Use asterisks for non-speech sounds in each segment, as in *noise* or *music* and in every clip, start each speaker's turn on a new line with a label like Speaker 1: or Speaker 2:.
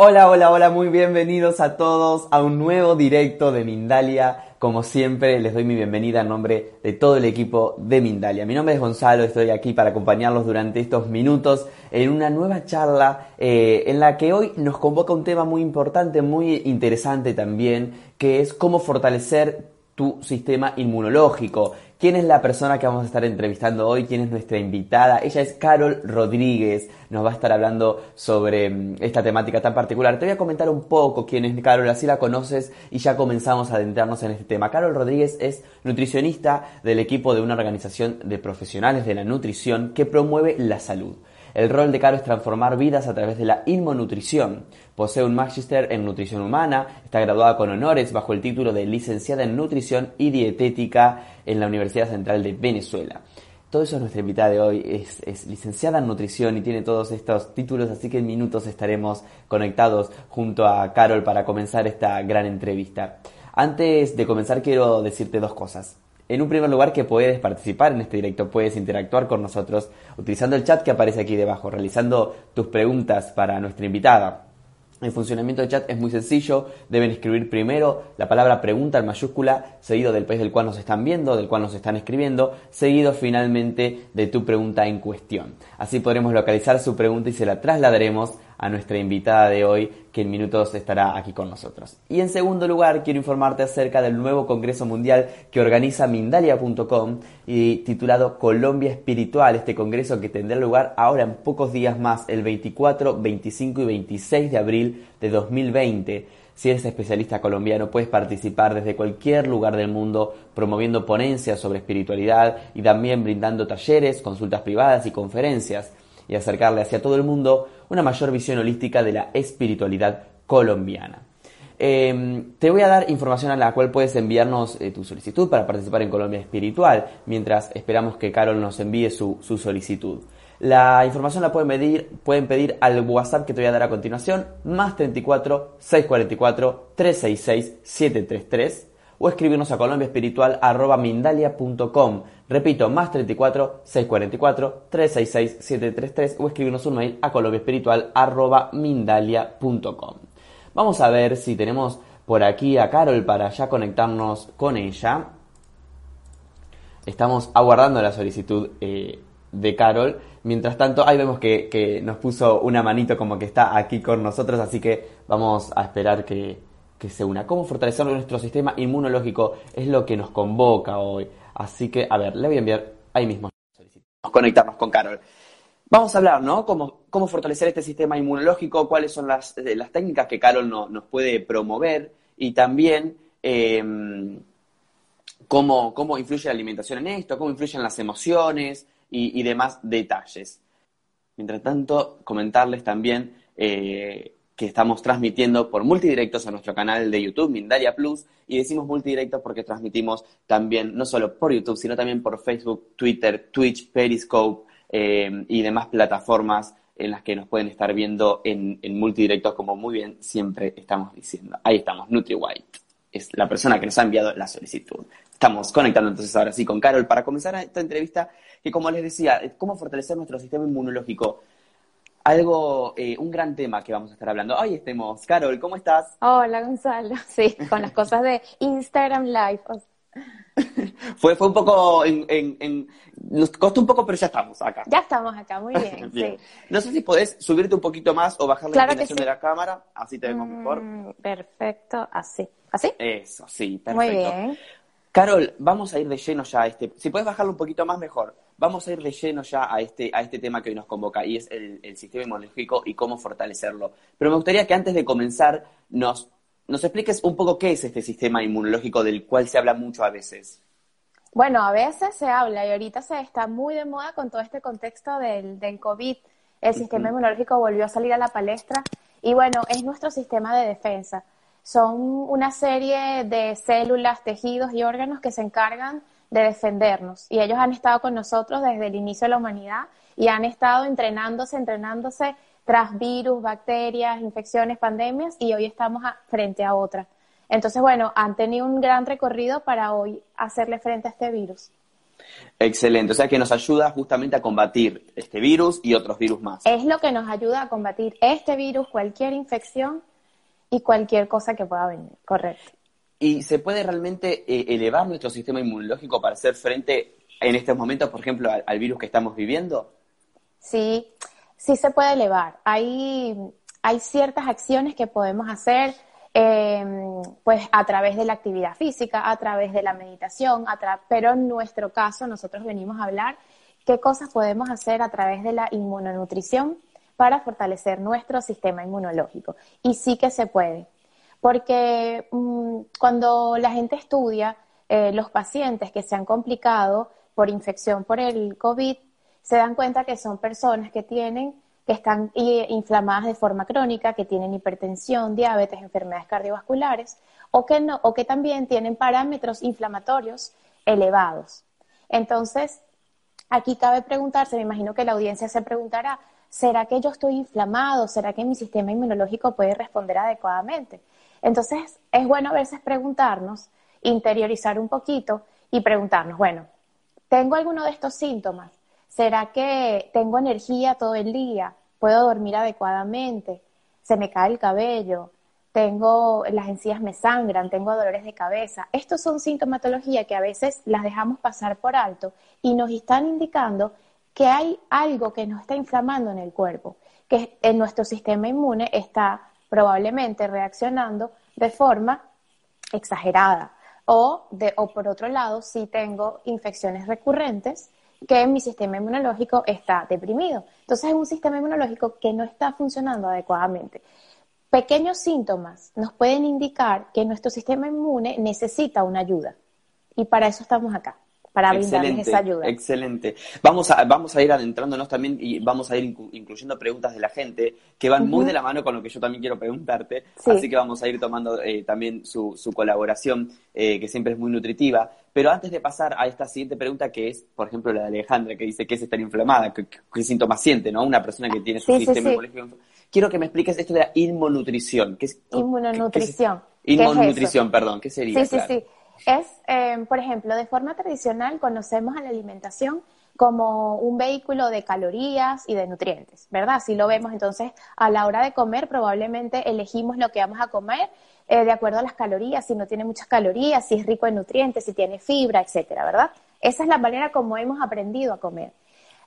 Speaker 1: Hola, hola, hola, muy bienvenidos a todos a un nuevo directo de Mindalia. Como siempre, les doy mi bienvenida en nombre de todo el equipo de Mindalia. Mi nombre es Gonzalo, estoy aquí para acompañarlos durante estos minutos en una nueva charla eh, en la que hoy nos convoca un tema muy importante, muy interesante también, que es cómo fortalecer tu sistema inmunológico. ¿Quién es la persona que vamos a estar entrevistando hoy? ¿Quién es nuestra invitada? Ella es Carol Rodríguez. Nos va a estar hablando sobre mm, esta temática tan particular. Te voy a comentar un poco quién es Carol, así la conoces y ya comenzamos a adentrarnos en este tema. Carol Rodríguez es nutricionista del equipo de una organización de profesionales de la nutrición que promueve la salud. El rol de Caro es transformar vidas a través de la inmonutrición. Posee un Magister en Nutrición Humana, está graduada con honores bajo el título de Licenciada en Nutrición y Dietética en la Universidad Central de Venezuela. Todo eso es nuestra invitada de hoy, es, licenciada en nutrición y tiene todos estos títulos, así que en minutos estaremos conectados junto a Carol para comenzar esta gran entrevista. Antes de comenzar quiero decirte dos cosas. En un primer lugar que puedes participar en este directo, puedes interactuar con nosotros utilizando el chat que aparece aquí debajo, realizando tus preguntas para nuestra invitada. El funcionamiento del chat es muy sencillo, deben escribir primero la palabra pregunta en mayúscula, seguido del país del cual nos están viendo, del cual nos están escribiendo, seguido finalmente de tu pregunta en cuestión. Así podremos localizar su pregunta y se la trasladaremos a nuestra invitada de hoy, que en minutos estará aquí con nosotros. Y en segundo lugar, quiero informarte acerca del nuevo Congreso Mundial que organiza Mindalia.com y titulado Colombia Espiritual, este congreso que tendrá lugar ahora en pocos días más, el 24, 25 y 26 de abril de 2020. Si eres especialista colombiano, puedes participar desde cualquier lugar del mundo promoviendo ponencias sobre espiritualidad y también brindando talleres, consultas privadas y conferencias y acercarle hacia todo el mundo una mayor visión holística de la espiritualidad colombiana. Em, te voy a dar información a la cual puedes enviarnos eh, tu solicitud para participar en Colombia Espiritual, mientras esperamos que Carol nos envíe su, solicitud. La información la pueden pedir, pueden pedir al WhatsApp que te voy a dar a continuación, más 34 644 366 733 o escribirnos a colombiaespiritual.mindalia.com. Repito, más 34 644 366 733 o escribirnos un mail a colombiaespiritual.mindalia.com. Vamos a ver si tenemos por aquí a Carol para ya conectarnos con ella. Estamos aguardando la solicitud eh, de Carol. Mientras tanto, ahí vemos que, que nos puso una manito como que está aquí con nosotros, así que vamos a esperar que, que se una. ¿Cómo fortalecer nuestro sistema inmunológico? Es lo que nos convoca hoy. Así que, a ver, le voy a enviar ahí mismo. Conectarnos con Carol. Vamos a hablar, ¿no? Cómo, cómo fortalecer este sistema inmunológico, cuáles son las, eh, las técnicas que Carol nos puede promover y también em, cómo, cómo influye la alimentación en esto, cómo influyen las emociones y, demás detalles. Mientras tanto, comentarles también eh, que estamos transmitiendo por multidirectos a nuestro canal de YouTube, Mindalia Plus, y decimos multidirectos porque transmitimos también, no solo por YouTube, sino también por Facebook, Twitter, Twitch, Periscope eh, y demás plataformas en las que nos pueden estar viendo en, en multidirectos, como muy bien siempre estamos diciendo. Ahí estamos, NutriWhite. Es la persona que nos ha enviado la solicitud. Estamos conectando entonces ahora sí con Carol para comenzar esta entrevista que, como les decía, cómo fortalecer nuestro sistema inmunológico algo, eh, un gran tema que vamos a estar hablando. Hoy estemos. Carol, ¿cómo estás?
Speaker 2: Hola, Gonzalo. *laughs* Sí, con las cosas de Instagram Live.
Speaker 1: fue, fue un poco, en, nos costó un poco, pero ya estamos acá.
Speaker 2: Ya estamos acá, muy bien. *laughs* Sí.
Speaker 1: No sé si podés subirte un poquito más o bajar la inclinación de la cámara, así te vemos mejor.
Speaker 2: Mm, perfecto, así. ¿Así?
Speaker 1: Eso, sí, perfecto.
Speaker 2: Muy bien.
Speaker 1: Carol, vamos a ir de lleno ya a este. Si puedes bajarlo un poquito más, mejor. Vamos a ir de lleno ya a este, a este tema que hoy nos convoca y es el, sistema inmunológico y cómo fortalecerlo. Pero me gustaría que antes de comenzar nos nos expliques un poco qué es este sistema inmunológico del cual se habla mucho a veces.
Speaker 2: Bueno, a veces se habla y ahorita se está muy de moda con todo este contexto del, del COVID. El sistema inmunológico volvió a salir a la palestra y bueno, es nuestro sistema de defensa. Son una serie de células, tejidos y órganos que se encargan de defendernos y ellos han estado con nosotros desde el inicio de la humanidad y han estado entrenándose, entrenándose tras virus, bacterias, infecciones, pandemias y hoy estamos frente a otra. Entonces, bueno, han tenido un gran recorrido para hoy hacerle frente a este virus.
Speaker 1: Excelente, o sea que nos ayuda justamente a combatir este virus y otros virus más.
Speaker 2: Es lo que nos ayuda a combatir este virus, cualquier infección y cualquier cosa que pueda venir, correcto.
Speaker 1: ¿Y se puede realmente eh, elevar nuestro sistema inmunológico para hacer frente en estos momentos, por ejemplo, al, virus que estamos viviendo?
Speaker 2: Sí, sí se puede elevar. Hay, hay ciertas acciones que podemos hacer Em, pues a través de la actividad física, a través de la meditación, pero en nuestro caso nosotros venimos a hablar qué cosas podemos hacer a través de la inmunonutrición para fortalecer nuestro sistema inmunológico. Y sí que se puede, porque mm, cuando la gente estudia eh, los pacientes que se han complicado por infección por el COVID, se dan cuenta que son personas que tienen que están inflamadas de forma crónica, que tienen hipertensión, diabetes, enfermedades cardiovasculares, o que, no, o que también tienen parámetros inflamatorios elevados. Entonces, aquí cabe preguntarse, me imagino que la audiencia se preguntará, ¿será que yo estoy inflamado? ¿Será que mi sistema inmunológico puede responder adecuadamente? Entonces, es bueno a veces preguntarnos, interiorizar un poquito y preguntarnos, bueno, ¿tengo alguno de estos síntomas? ¿Será que tengo energía todo el día? ¿Puedo dormir adecuadamente? ¿Se me cae el cabello? Tengo las encías me sangran, tengo dolores de cabeza. Estos son sintomatología que a veces las dejamos pasar por alto y nos están indicando que hay algo que nos está inflamando en el cuerpo, que en nuestro sistema inmune está probablemente reaccionando de forma exagerada. O, de, o por otro lado, si tengo infecciones recurrentes, que mi sistema inmunológico está deprimido. Entonces es un sistema inmunológico que no está funcionando adecuadamente. Pequeños síntomas nos pueden indicar que nuestro sistema inmune necesita una ayuda y para eso estamos acá para brindarles esa ayuda.
Speaker 1: Excelente. Vamos a, vamos a ir adentrándonos también y vamos a ir incluyendo preguntas de la gente que van muy de la mano con lo que yo también quiero preguntarte. Así que vamos a ir tomando eh, también su, su colaboración, eh, que siempre es muy nutritiva. Pero antes de pasar a esta siguiente pregunta, que es, por ejemplo, la de Alejandra, que dice que es estar inflamada, qué, síntomas siente, ¿no? Una persona que tiene su sistema inmunológico. Quiero que me expliques esto de la inmunonutrición. ¿Qué es,
Speaker 2: inmunonutrición.
Speaker 1: inmunonutrición, perdón. ¿Qué sería?
Speaker 2: Sí, sí, sí es, em, por ejemplo, de forma tradicional conocemos a la alimentación como un vehículo de calorías y de nutrientes, ¿verdad? Si lo vemos, entonces a la hora de comer probablemente elegimos lo que vamos a comer eh, de acuerdo a las calorías, si no tiene muchas calorías, si es rico en nutrientes, si tiene fibra, etcétera, ¿verdad? Esa es la manera como hemos aprendido a comer.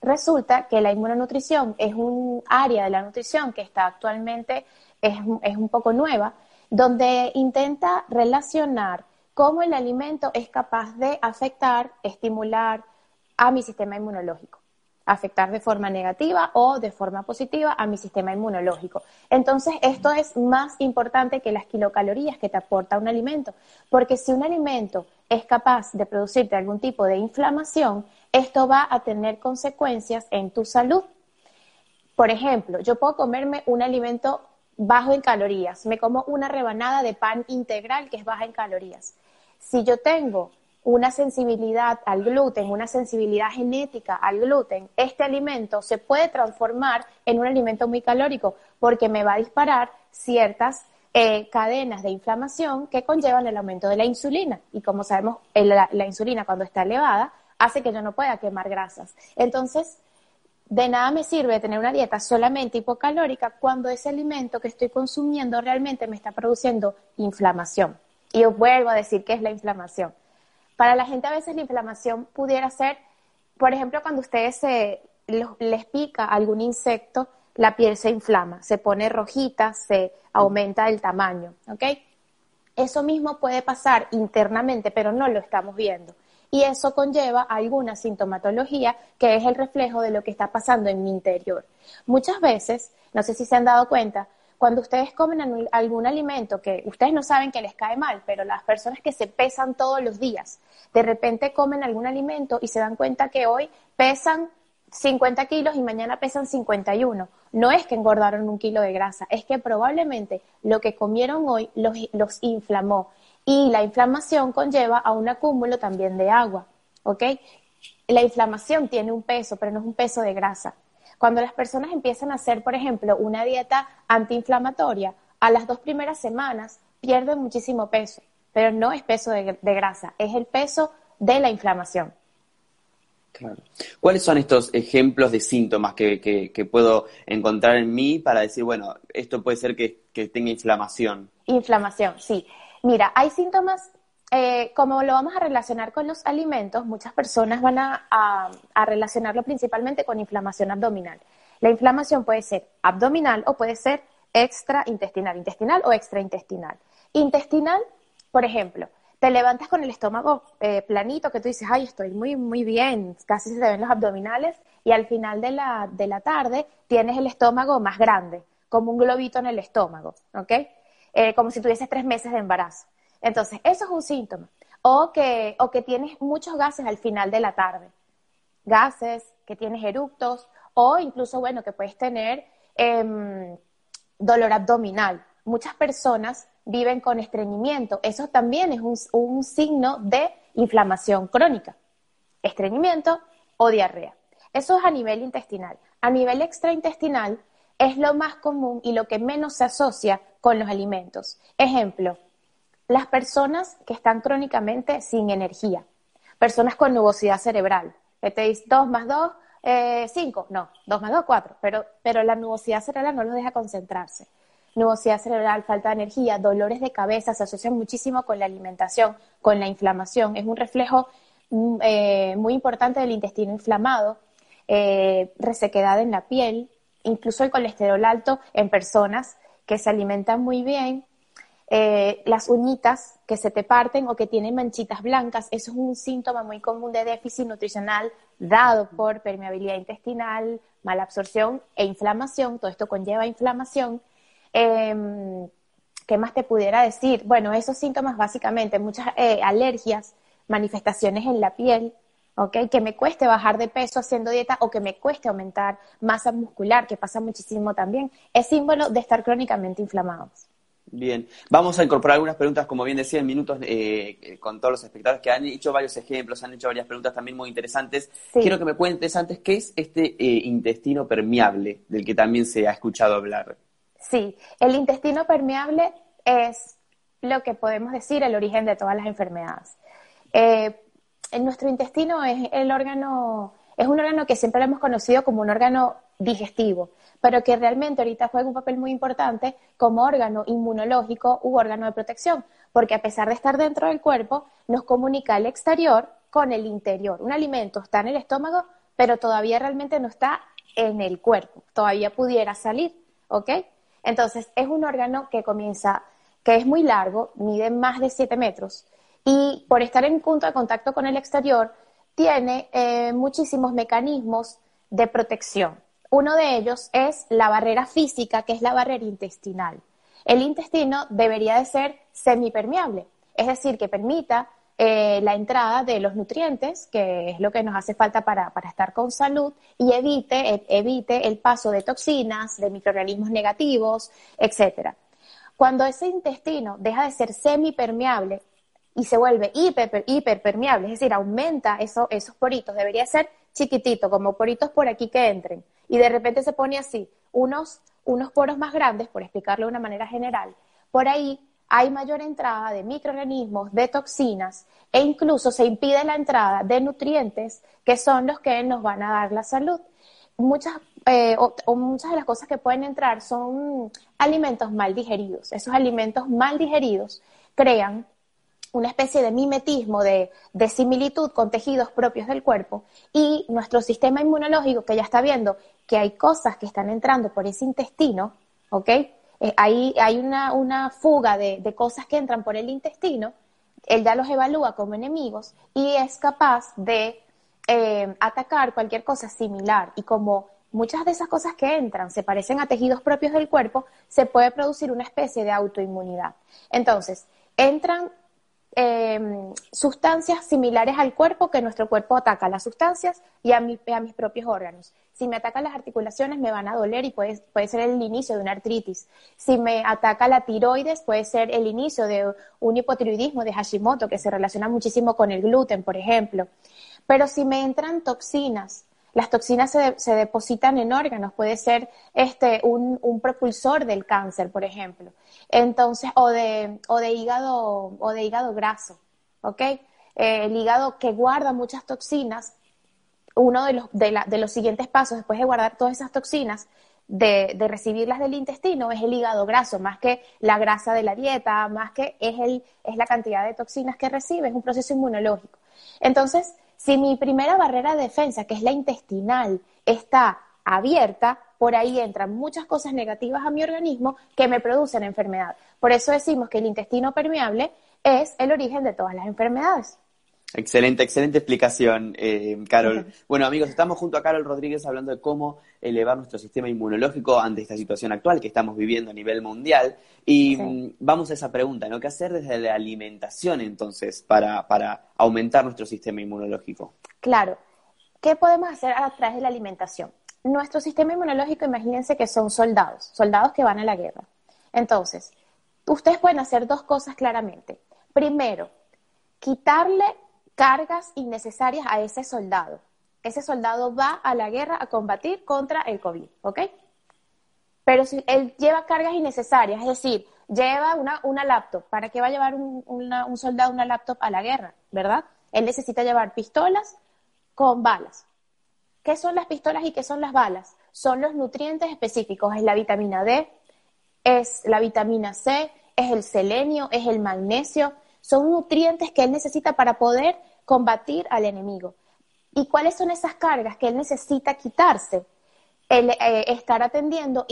Speaker 2: Resulta que la inmunonutrición es un área de la nutrición que está actualmente, es, es un poco nueva, donde intenta relacionar cómo el alimento es capaz de afectar, estimular a mi sistema inmunológico, afectar de forma negativa o de forma positiva a mi sistema inmunológico. Entonces, esto es más importante que las kilocalorías que te aporta un alimento, porque si un alimento es capaz de producirte algún tipo de inflamación, esto va a tener consecuencias en tu salud. Por ejemplo, yo puedo comerme un alimento bajo en calorías. Me como una rebanada de pan integral que es baja en calorías. Si yo tengo una sensibilidad al gluten, una sensibilidad genética al gluten, este alimento se puede transformar en un alimento muy calórico porque me va a disparar ciertas eh, cadenas de inflamación que conllevan el aumento de la insulina. Y como sabemos, la, la insulina cuando está elevada hace que yo no pueda quemar grasas. Entonces, de nada me sirve tener una dieta solamente hipocalórica cuando ese alimento que estoy consumiendo realmente me está produciendo inflamación. Y yo vuelvo a decir que es la inflamación. Para la gente a veces la inflamación pudiera ser, por ejemplo, cuando ustedes se, les pica algún insecto, la piel se inflama, se pone rojita, se aumenta el tamaño. Eso mismo puede pasar internamente, pero no lo estamos viendo y eso conlleva alguna sintomatología que es el reflejo de lo que está pasando en mi interior. Muchas veces, no sé si se han dado cuenta, cuando ustedes comen algún alimento que ustedes no saben que les cae mal, pero las personas que se pesan todos los días, de repente comen algún alimento y se dan cuenta que hoy pesan 50 kilos y mañana pesan 51. No es que engordaron un kilo de grasa, es que probablemente lo que comieron hoy los, los inflamó. Y la inflamación conlleva a un acúmulo también de agua, ¿ok? La inflamación tiene un peso, pero no es un peso de grasa. Cuando las personas empiezan a hacer, por ejemplo, una dieta antiinflamatoria, a las dos primeras semanas pierden muchísimo peso, pero no es peso de, de grasa, es el peso de la inflamación.
Speaker 1: ¿Cuáles son estos ejemplos de síntomas que, puedo encontrar en mí para decir, bueno, esto puede ser que, tenga inflamación?
Speaker 2: Inflamación, sí. Mira, hay síntomas, eh, como lo vamos a relacionar con los alimentos, muchas personas van a, relacionarlo principalmente con inflamación abdominal. La inflamación puede ser abdominal o puede ser extraintestinal, intestinal o extraintestinal. Intestinal, por ejemplo, te levantas con el estómago eh, planito, que tú dices, ay, estoy muy, muy bien, casi se te ven los abdominales, y al final de la, de la tarde tienes el estómago más grande, como un globito en el estómago, ¿ok? Eh, como si tuvieses tres meses de embarazo. Entonces, eso es un síntoma. O que, o que tienes muchos gases al final de la tarde. Gases, que tienes eructos, o incluso, bueno, que puedes tener em, dolor abdominal. Muchas personas viven con estreñimiento. Eso también es un, signo de inflamación crónica. Estreñimiento o diarrea. Eso es a nivel intestinal. A nivel extraintestinal es lo más común y lo que menos se asocia con los alimentos. Ejemplo, las personas que están crónicamente sin energía, personas con nubosidad cerebral, que te dicen 2 más 2, 5, no, 2 más 2, 4, pero, pero la nubosidad cerebral no los deja concentrarse nubosidad cerebral, falta de energía, dolores de cabeza, se asocian muchísimo con la alimentación, con la inflamación. Es un reflejo mm, eh, muy importante del intestino inflamado, eh, resequedad en la piel, incluso el colesterol alto en personas que se alimentan muy bien, eh, las uñitas que se te parten o que tienen manchitas blancas, eso es un síntoma muy común de déficit nutricional dado por permeabilidad intestinal, mala absorción e inflamación, todo esto conlleva inflamación Em, ¿Qué más te pudiera decir? Bueno, esos síntomas básicamente, muchas eh, alergias, manifestaciones en la piel, ¿ok? Que me cueste bajar de peso haciendo dieta o que me cueste aumentar masa muscular, que pasa muchísimo también, es símbolo de estar crónicamente inflamados.
Speaker 1: Bien, vamos a incorporar algunas preguntas, como bien decía, en minutos eh, con todos los espectadores que han hecho varios ejemplos, han hecho varias preguntas también muy interesantes. Quiero que me cuentes antes qué es este eh, intestino permeable del que también se ha escuchado hablar.
Speaker 2: Sí, el intestino permeable es lo que podemos decir el origen de todas las enfermedades. Eh, nuestro intestino es el órgano, es un órgano que siempre lo hemos conocido como un órgano digestivo, pero que realmente ahorita juega un papel muy importante como órgano inmunológico u órgano de protección, porque a pesar de estar dentro del cuerpo, nos comunica el exterior con el interior. Un alimento está en el estómago, pero todavía realmente no está en el cuerpo, todavía pudiera salir, ¿ok? Entonces, es un órgano que comienza, que es muy largo, mide más de 7 metros y por estar en contacto con el exterior, tiene eh, muchísimos mecanismos de protección. Uno de ellos es la barrera física, que es la barrera intestinal. El intestino debería de ser semipermeable, es decir, que permita eh, la entrada de los nutrientes, que es lo que nos hace falta para, estar con salud, y evite, e, evite el paso de toxinas, de microorganismos negativos, etc. Cuando ese intestino deja de ser semipermeable y se vuelve hiper, hiperpermeable, es decir, aumenta esos poritos, debería ser chiquitito, como poritos por aquí que entren, y de repente se pone así, unos, unos poros más grandes, por explicarlo de una manera general, por ahí hay mayor entrada de microorganismos, de toxinas e incluso se impide la entrada de nutrientes que son los que nos van a dar la salud. Muchas, eh, o, muchas de las cosas que pueden entrar son alimentos mal digeridos. Esos alimentos mal digeridos crean una especie de mimetismo, de, similitud con tejidos propios del cuerpo y nuestro sistema inmunológico que ya está viendo que hay cosas que están entrando por ese intestino, ¿ok? eh, hay, una, fuga de, cosas que entran por el intestino, él ya los evalúa como enemigos y es capaz de eh, atacar cualquier cosa similar. Y como muchas de esas cosas que entran se parecen a tejidos propios del cuerpo, se puede producir una especie de autoinmunidad. Entonces, entran em, sustancias similares al cuerpo que nuestro cuerpo ataca, las sustancias y a, a, mis propios órganos. Si me atacan las articulaciones me van a doler y puede, puede ser el inicio de una artritis. Si me ataca la tiroides puede ser el inicio de un hipotiroidismo de Hashimoto que se relaciona muchísimo con el gluten, por ejemplo. Pero si me entran toxinas, las toxinas se, depositan en órganos, puede ser este, un, propulsor del cáncer, por ejemplo. Entonces, o de, o de hígado, o de hígado graso, ¿ok? Eh, el hígado que guarda muchas toxinas, uno de los, de, los siguientes pasos después de guardar todas esas toxinas, de, de, recibirlas del intestino es el hígado graso, más que la grasa de la dieta, más que es, el, es la cantidad de toxinas que recibe, es un proceso inmunológico. Entonces, si mi primera barrera de defensa, que es la intestinal, está abierta, por ahí entran muchas cosas negativas a mi organismo que me producen enfermedad. Por eso decimos que el intestino permeable es el origen de todas las enfermedades.
Speaker 1: Excelente, excelente explicación, eh, Carol. Bueno, amigos, estamos junto a Carol Rodríguez hablando de cómo elevar nuestro sistema inmunológico ante esta situación actual que estamos viviendo a nivel mundial. Y mm, vamos a esa pregunta, ¿no? ¿Qué hacer desde la alimentación entonces para, para aumentar nuestro sistema inmunológico?
Speaker 2: Claro. ¿Qué podemos hacer a través de la alimentación? Nuestro sistema inmunológico, imagínense que son soldados, soldados que van a la guerra. Entonces, ustedes pueden hacer dos cosas claramente. Primero, quitarle cargas innecesarias a ese soldado. Ese soldado va a la guerra a combatir contra el COVID, ¿ok? Pero si él lleva cargas innecesarias, es decir, lleva una, una laptop, ¿para qué va a llevar un, un soldado una laptop a la guerra, verdad? Él necesita llevar pistolas con balas. ¿Qué son las pistolas y qué son las balas? Son los nutrientes específicos, es la vitamina D, es la vitamina C, es el selenio, es el magnesio, son nutrientes que él necesita para poder combatir al enemigo. ¿Y cuáles son esas cargas que él necesita quitarse? El, eh, estar atendiendo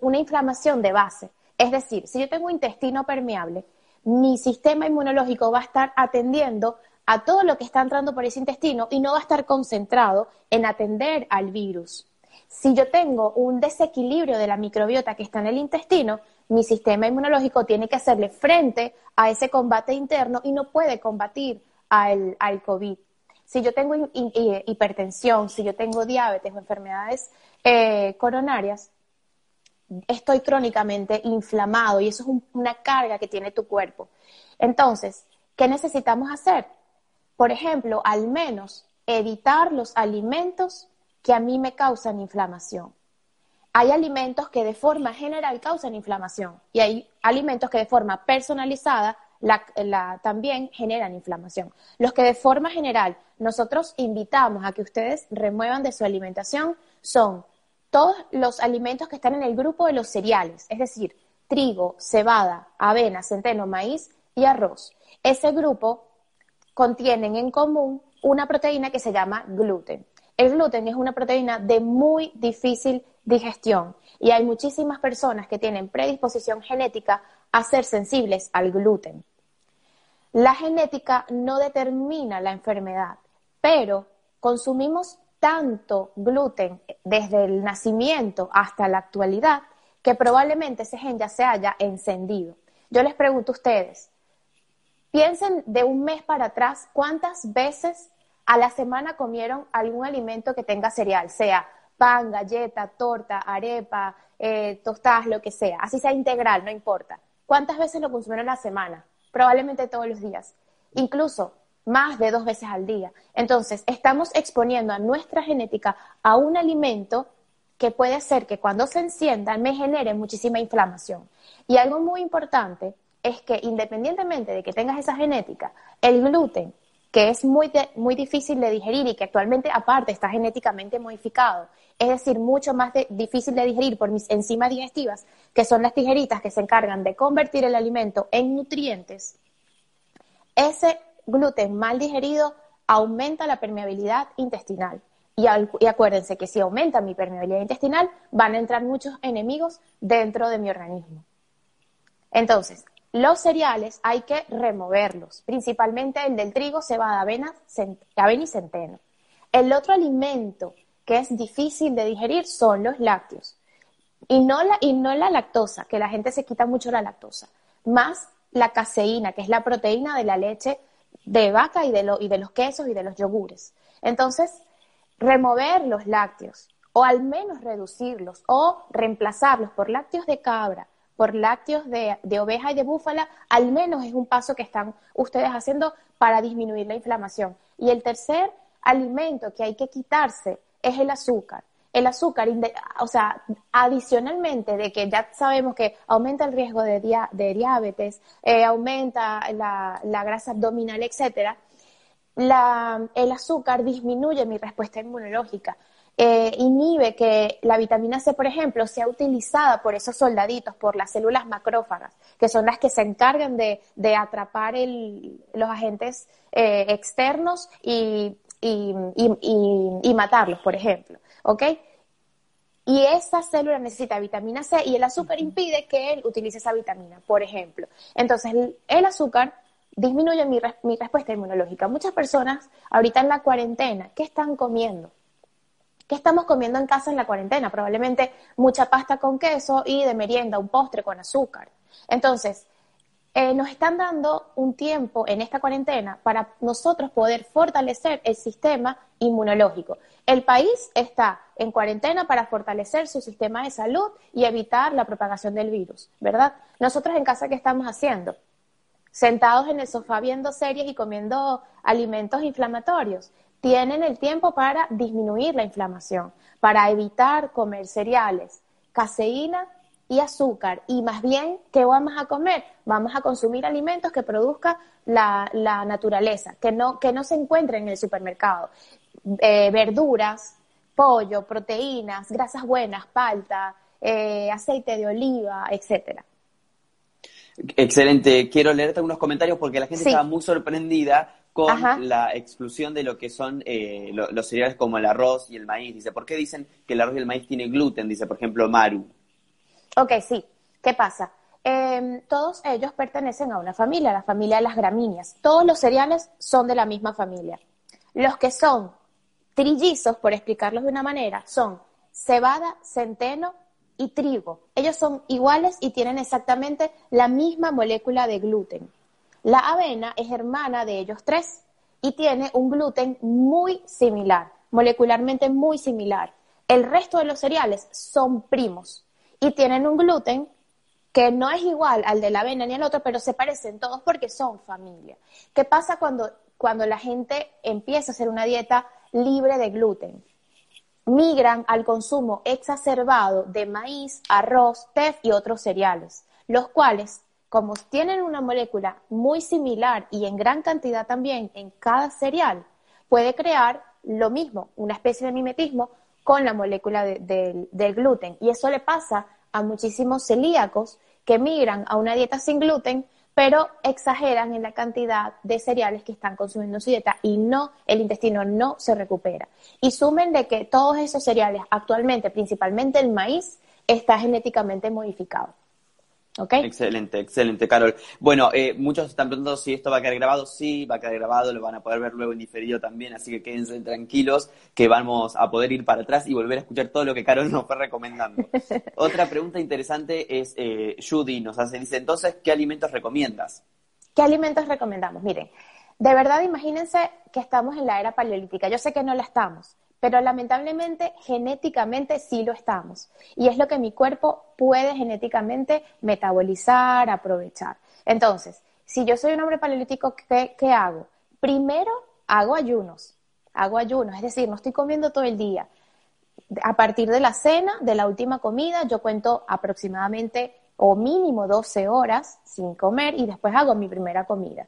Speaker 2: una inflamación de base. Es decir, si yo tengo intestino permeable, mi sistema inmunológico va a estar atendiendo a todo lo que está entrando por ese intestino y no va a estar concentrado en atender al virus. Si yo tengo un desequilibrio de la microbiota que está en el intestino, mi sistema inmunológico tiene que hacerle frente a ese combate interno y no puede combatir al, COVID. Si yo tengo hipertensión, si yo tengo diabetes o enfermedades eh, coronarias, estoy crónicamente inflamado y eso es una carga que tiene tu cuerpo. Entonces, ¿qué necesitamos hacer? Por ejemplo, al menos evitar los alimentos que a mí me causan inflamación. Hay alimentos que de forma general causan inflamación y hay alimentos que de forma personalizada también generan inflamación. Los que de forma general nosotros invitamos a que ustedes remuevan de su alimentación son todos los alimentos que están en el grupo de los cereales, es decir, trigo, cebada, avena, centeno, maíz y arroz. Ese grupo contienen en común una proteína que se llama gluten. El gluten es una proteína de muy difícil digestión y hay muchísimas personas que tienen predisposición genética a ser sensibles al gluten. La genética no determina la enfermedad, pero consumimos tanto gluten desde el nacimiento hasta la actualidad que probablemente ese gen ya se haya encendido. Yo les pregunto a ustedes, piensen de un mes para atrás cuántas veces a la semana comieron algún alimento que tenga cereal, sea pan, galleta, torta, arepa, eh, tostadas, lo que sea, así sea integral, no importa. ¿Cuántas veces lo consumieron a la semana? Probablemente todos los días, incluso más de dos veces al día. Entonces, estamos exponiendo a nuestra genética a un alimento que puede ser que cuando se encienda me genere muchísima inflamación. Y algo muy importante es que independientemente de que tengas esa genética, el gluten que es muy, muy difícil de digerir y que actualmente aparte está genéticamente modificado, es decir, mucho más difícil de digerir por mis enzimas digestivas, que son las tijeritas que se encargan de convertir el alimento en nutrientes, ese gluten mal digerido aumenta la permeabilidad intestinal. Y, y, acuérdense que si aumenta mi permeabilidad intestinal, van a entrar muchos enemigos dentro de mi organismo. Entonces, los cereales hay que removerlos, principalmente el del trigo, cebada, avena, avena y centeno. El otro alimento que es difícil de digerir son los lácteos. Y no la, y no la lactosa, que la gente se quita mucho la lactosa, más la caseína, que es la proteína de la leche de vaca y de, y de los quesos y de los yogures. Entonces, remover los lácteos, o al menos reducirlos, o reemplazarlos por lácteos de cabra, por lácteos de, de, oveja y de búfala, al menos es un paso que están ustedes haciendo para disminuir la inflamación. Y el tercer alimento que hay que quitarse es el azúcar. El azúcar, o sea, adicionalmente de que ya sabemos que aumenta el riesgo de, de diabetes, eh, aumenta la, grasa abdominal, etcétera, el azúcar disminuye mi respuesta inmunológica. Eh, inhibe que la vitamina C, por ejemplo, sea utilizada por esos soldaditos, por las células macrófagas, que son las que se encargan de, atrapar los agentes eh, externos y, y, matarlos, por ejemplo. ¿Ok? Y esa célula necesita vitamina C y el azúcar impide que él utilice esa vitamina, por ejemplo. Entonces, el, azúcar disminuye mi, mi respuesta inmunológica. Muchas personas ahorita en la cuarentena, ¿qué están comiendo? ¿Qué estamos comiendo en casa en la cuarentena? Probablemente mucha pasta con queso y de merienda un postre con azúcar. Entonces, eh, nos están dando un tiempo en esta cuarentena para nosotros poder fortalecer el sistema inmunológico. El país está en cuarentena para fortalecer su sistema de salud y evitar la propagación del virus, ¿verdad? Nosotros en casa, ¿qué estamos haciendo? Sentados en el sofá viendo series y comiendo alimentos inflamatorios. Tienen el tiempo para disminuir la inflamación, para evitar comer cereales, caseína y azúcar. Y más bien, ¿qué vamos a comer? Vamos a consumir alimentos que produzca la, naturaleza, que no, que no se encuentren en el supermercado. Eh, verduras, pollo, proteínas, grasas buenas, palta, eh, aceite de oliva, etcétera.
Speaker 1: Excelente. Quiero leerte algunos comentarios porque la gente estaba muy sorprendida con la exclusión de lo que son eh, los cereales como el arroz y el maíz. Dice, ¿por qué dicen que el arroz y el maíz tiene gluten? Dice, por ejemplo, Maru.
Speaker 2: Ok, sí. ¿Qué pasa? Em, todos ellos pertenecen a una familia, la familia de las gramíneas. Todos los cereales son de la misma familia. Los que son trillizos, por explicarlos de una manera, son cebada, centeno y trigo. Ellos son iguales y tienen exactamente la misma molécula de gluten. La avena es hermana de ellos tres y tiene un gluten muy similar, molecularmente muy similar. El resto de los cereales son primos y tienen un gluten que no es igual al de la avena ni al otro, pero se parecen todos porque son familia. ¿Qué pasa cuando, cuando la gente empieza a hacer una dieta libre de gluten? Migran al consumo exacerbado de maíz, arroz, tef y otros cereales, los cuales, como tienen una molécula muy similar y en gran cantidad también en cada cereal, puede crear lo mismo, una especie de mimetismo con la molécula del gluten. Y eso le pasa a muchísimos celíacos que migran a una dieta sin gluten, pero exageran en la cantidad de cereales que están consumiendo en su dieta y no, el intestino no se recupera. Y sumen de que todos esos cereales actualmente, principalmente el maíz, está genéticamente modificado.
Speaker 1: Excelente, excelente, Carol. Bueno, eh, muchos están preguntando si esto va a quedar grabado. Sí, va a quedar grabado, lo van a poder ver luego en diferido también, así que quédense tranquilos que vamos a poder ir para atrás y volver a escuchar todo lo que Carol *laughs* nos fue recomendando. *laughs* Otra pregunta interesante es, eh, Judy nos hace, dice, entonces, ¿qué alimentos recomiendas?
Speaker 2: ¿Qué alimentos recomendamos? Miren, de verdad imagínense que estamos en la era paleolítica. Yo sé que no la estamos, pero lamentablemente genéticamente sí lo estamos. Y es lo que mi cuerpo puede genéticamente metabolizar, aprovechar. Entonces, si yo soy un hombre paleolítico, ¿qué, ¿qué, hago? Primero hago ayunos, hago ayunos, es decir, no estoy comiendo todo el día. A partir de la cena, de la última comida, yo cuento aproximadamente o mínimo 12 horas sin comer y después hago mi primera comida.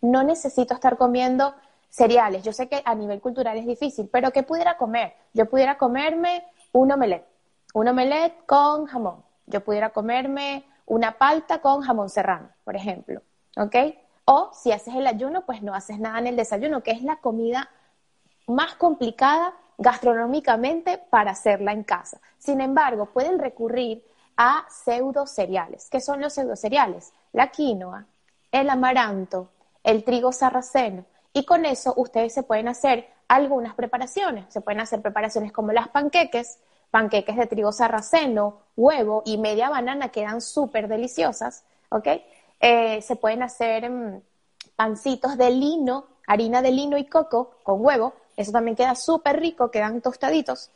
Speaker 2: No necesito estar comiendo cereales. Yo sé que a nivel cultural es difícil, pero ¿qué pudiera comer? Yo pudiera comerme un omelette, un omelette con jamón. Yo pudiera comerme una palta con jamón serrano, por ejemplo, ¿ok? O si haces el ayuno, pues no haces nada en el desayuno, que es la comida más complicada gastronómicamente para hacerla en casa. Sin embargo, pueden recurrir a pseudo cereales. ¿Qué son los pseudo cereales? La quinoa, el amaranto, el trigo sarraceno, y con eso ustedes se pueden hacer algunas preparaciones. Se pueden hacer preparaciones como las panqueques, panqueques de trigo sarraceno, huevo y media banana, quedan súper deliciosas, ¿ok? Eh, se pueden hacer mm, pancitos de lino, harina de lino y coco con huevo, eso también queda súper rico, quedan tostaditos.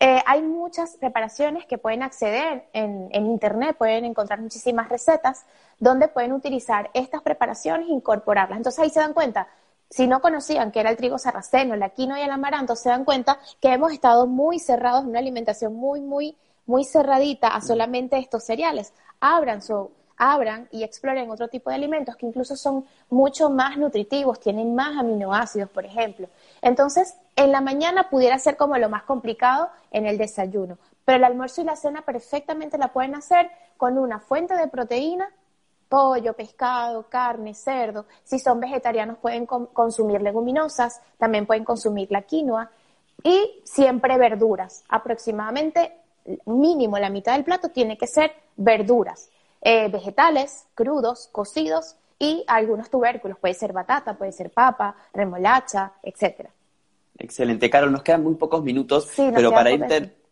Speaker 2: Eh, hay muchas preparaciones que pueden acceder en, en, internet, pueden encontrar muchísimas recetas donde pueden utilizar estas preparaciones e incorporarlas. Entonces ahí se dan cuenta, si no conocían que era el trigo sarraceno, la quinoa y el amaranto, se dan cuenta que hemos estado muy cerrados en una alimentación muy, muy, muy cerradita a solamente estos cereales. Abran abran y exploren otro tipo de alimentos que incluso son mucho más nutritivos, tienen más aminoácidos, por ejemplo. Entonces, en la mañana pudiera ser como lo más complicado en el desayuno, pero el almuerzo y la cena perfectamente la pueden hacer con una fuente de proteína, pollo, pescado, carne, cerdo. Si son vegetarianos pueden consumir leguminosas, también pueden consumir la quinoa y siempre verduras. Aproximadamente mínimo la mitad del plato tiene que ser verduras. Eh, vegetales, crudos, cocidos y algunos tubérculos. Puede ser batata, puede ser papa, remolacha, etcétera.
Speaker 1: Excelente, Carol. Nos quedan muy pocos minutos, pero para ir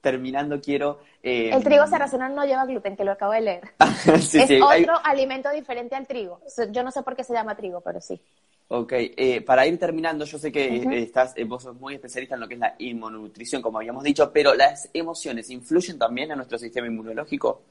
Speaker 1: terminando quiero...
Speaker 2: Eh, el trigo sarraceno no lleva gluten, que lo acabo de leer. *laughs* es otro alimento diferente al trigo. Yo no sé por qué se llama trigo, pero sí.
Speaker 1: Ok, eh, para ir terminando, yo sé que estás, vos sos muy especialista en lo que es la inmunonutrición, como habíamos dicho, pero las emociones influyen también en nuestro sistema inmunológico.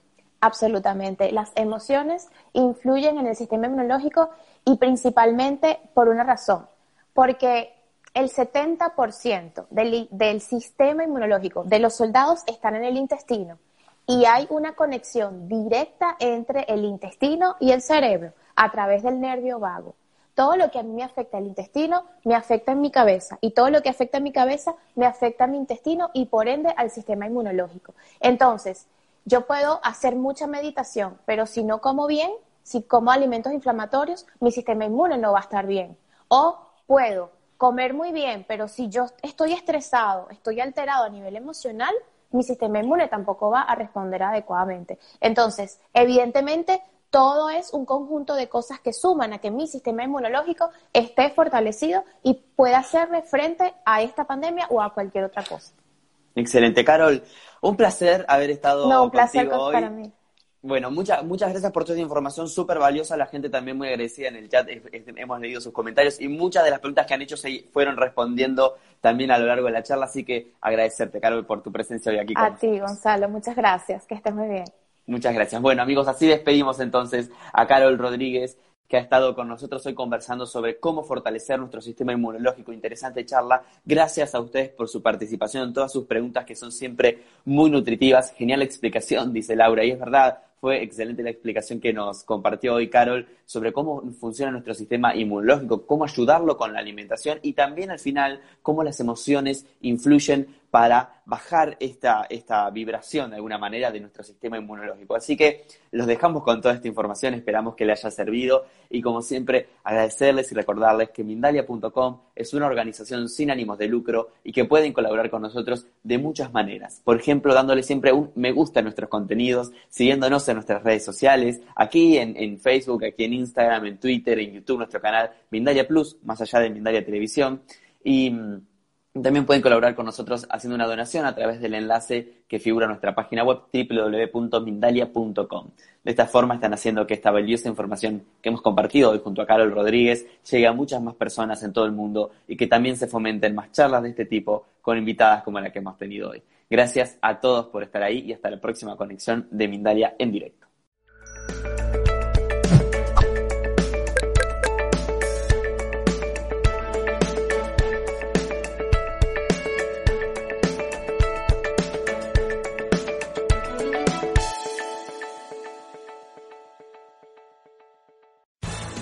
Speaker 2: Absolutamente. Las emociones influyen en el sistema inmunológico y principalmente por una razón, porque el 70% del, sistema inmunológico de los soldados están en el intestino y hay una conexión directa entre el intestino y el cerebro a través del nervio vago. Todo lo que a mí me afecta el intestino me afecta en mi cabeza y todo lo que afecta a mi cabeza me afecta a mi intestino y por ende al sistema inmunológico. Entonces, yo puedo hacer mucha meditación, pero si no como bien, si como alimentos inflamatorios, mi sistema inmune no va a estar bien. O puedo comer muy bien, pero si yo estoy estresado, estoy alterado a nivel emocional, mi sistema inmune tampoco va a responder adecuadamente. Entonces, evidentemente, todo es un conjunto de cosas que suman a que mi sistema inmunológico esté fortalecido y pueda hacerle frente a esta pandemia o a cualquier otra cosa.
Speaker 1: Excelente, Carol. Un placer haber estado
Speaker 2: no, un placer para mí.
Speaker 1: Bueno, muchas muchas gracias por toda esta información súper valiosa. La gente también muy agradecida en el chat. Hemos leído sus comentarios y muchas de las preguntas que han hecho se fueron respondiendo también a lo largo de la charla. Así que agradecerte, Carol, por tu presencia hoy aquí.
Speaker 2: a ti, Gonzalo. Muchas gracias. Que estés muy bien.
Speaker 1: Muchas gracias. Bueno, amigos, así despedimos entonces a Carol Rodríguez que ha estado con nosotros hoy conversando sobre cómo fortalecer nuestro sistema inmunológico. Interesante charla. Gracias a ustedes por su participación en todas sus preguntas que son siempre muy nutritivas. Genial explicación, dice Laura. Y es verdad, fue excelente la explicación que nos compartió hoy Carol sobre cómo funciona nuestro sistema inmunológico, cómo ayudarlo con la alimentación y también al final cómo las emociones influyen para bajar esta, esta vibración de alguna manera de nuestro sistema inmunológico. Así que los dejamos con toda esta información, esperamos que les haya servido y como siempre agradecerles y recordarles que Mindalia.com es una organización sin ánimos de lucro y que pueden colaborar con nosotros de muchas maneras. Por ejemplo, dándole siempre un me gusta a nuestros contenidos, siguiéndonos en nuestras redes sociales, aquí en, en Facebook, aquí en Instagram, en Twitter, en YouTube, nuestro canal Mindalia Plus, más allá de Mindalia Televisión. Y mm, también pueden colaborar con nosotros haciendo una donación a través del enlace que figura en nuestra página web www.mindalia.com. De esta forma están haciendo que esta valiosa información que hemos compartido hoy junto a Carol Rodríguez llegue a muchas más personas en todo el mundo y que también se fomenten más charlas de este tipo con invitadas como la que hemos tenido hoy. Gracias a todos por estar ahí y hasta la próxima conexión de Mindalia en directo.